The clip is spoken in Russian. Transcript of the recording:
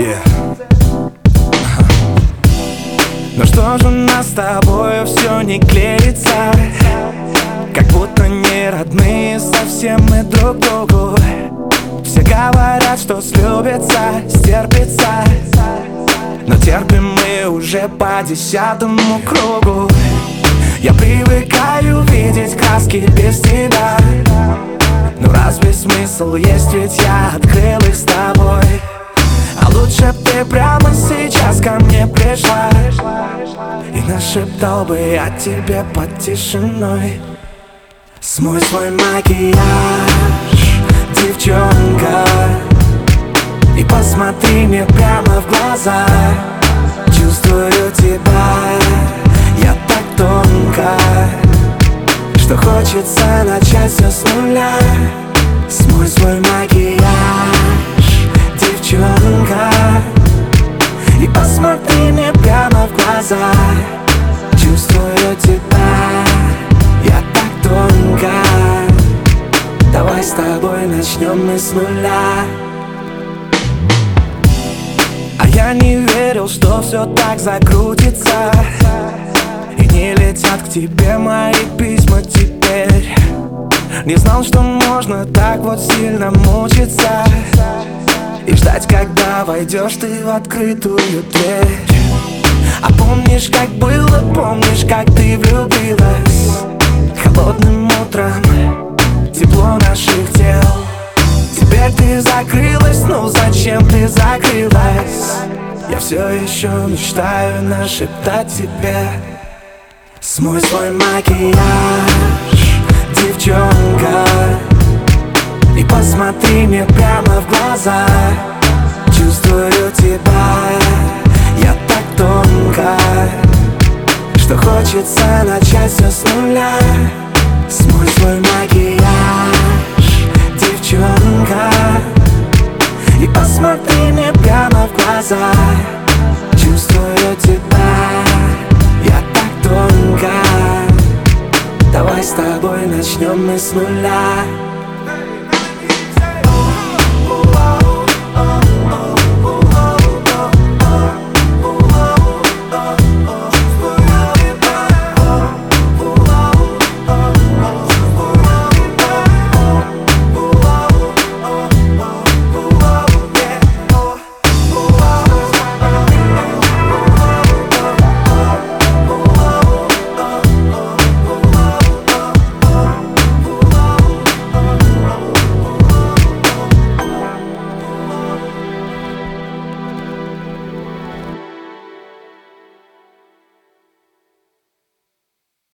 Yeah. Но что же у нас с тобой все не клеится? Как будто не родные совсем мы друг другу. Все говорят, что слюбится, стерпится Но терпим мы уже по десятому кругу. Я привыкаю видеть краски без тебя. Ну разве смысл есть, ведь я открыл их с тобой И нашептал бы я тебе под тишиной. Смой свой макияж, девчонка И посмотри мне прямо в глаза. Чувствую тебя, я так тонко Что хочется начать все с нуля. Смой свой макияж девчонка И посмотри мне прямо в глаза тобой начнем мы с нуля. А я не верил, что все так закрутится. И не летят к тебе мои письма теперь. Не знал, что можно так вот сильно мучиться. И ждать, когда войдешь ты в открытую дверь. А помнишь, как было, помнишь, как ты влюбилась? Холодным утром закрылась? Я все еще мечтаю нашептать тебе Смой свой макияж, девчонка и посмотри мне прямо в глаза Чувствую тебя, я так тонко Что хочется начать все с нуля Смой свой макияж, глаза Чувствую тебя, я так тонко. Давай с тобой начнем мы с нуля